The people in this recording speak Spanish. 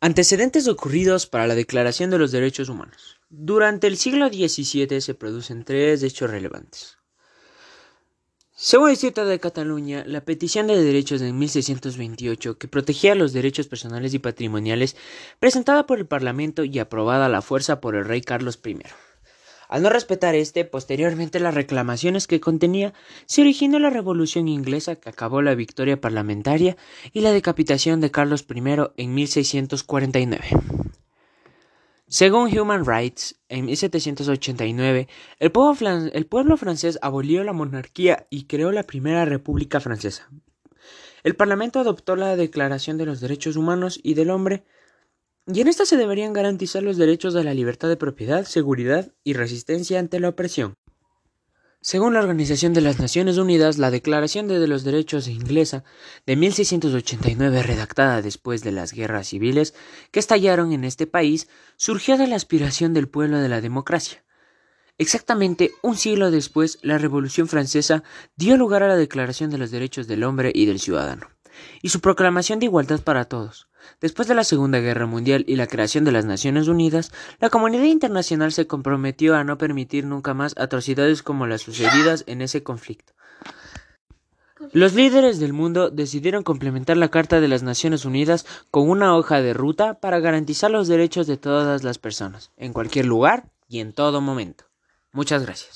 Antecedentes ocurridos para la Declaración de los Derechos Humanos. Durante el siglo XVII se producen tres hechos relevantes. Según el Estatuto de Cataluña, la petición de derechos de 1628, que protegía los derechos personales y patrimoniales, presentada por el Parlamento y aprobada a la fuerza por el rey Carlos I. Al no respetar este, posteriormente las reclamaciones que contenía, se originó la Revolución Inglesa que acabó la victoria parlamentaria y la decapitación de Carlos I en 1649. Según Human Rights, en 1789, el pueblo, el pueblo francés abolió la monarquía y creó la primera República Francesa. El Parlamento adoptó la Declaración de los Derechos Humanos y del Hombre y en esta se deberían garantizar los derechos de la libertad de propiedad, seguridad y resistencia ante la opresión. Según la Organización de las Naciones Unidas, la Declaración de los Derechos Inglesa de 1689, redactada después de las guerras civiles que estallaron en este país, surgió de la aspiración del pueblo de la democracia. Exactamente un siglo después, la Revolución Francesa dio lugar a la Declaración de los Derechos del Hombre y del Ciudadano y su proclamación de igualdad para todos. Después de la Segunda Guerra Mundial y la creación de las Naciones Unidas, la comunidad internacional se comprometió a no permitir nunca más atrocidades como las sucedidas en ese conflicto. Los líderes del mundo decidieron complementar la Carta de las Naciones Unidas con una hoja de ruta para garantizar los derechos de todas las personas, en cualquier lugar y en todo momento. Muchas gracias.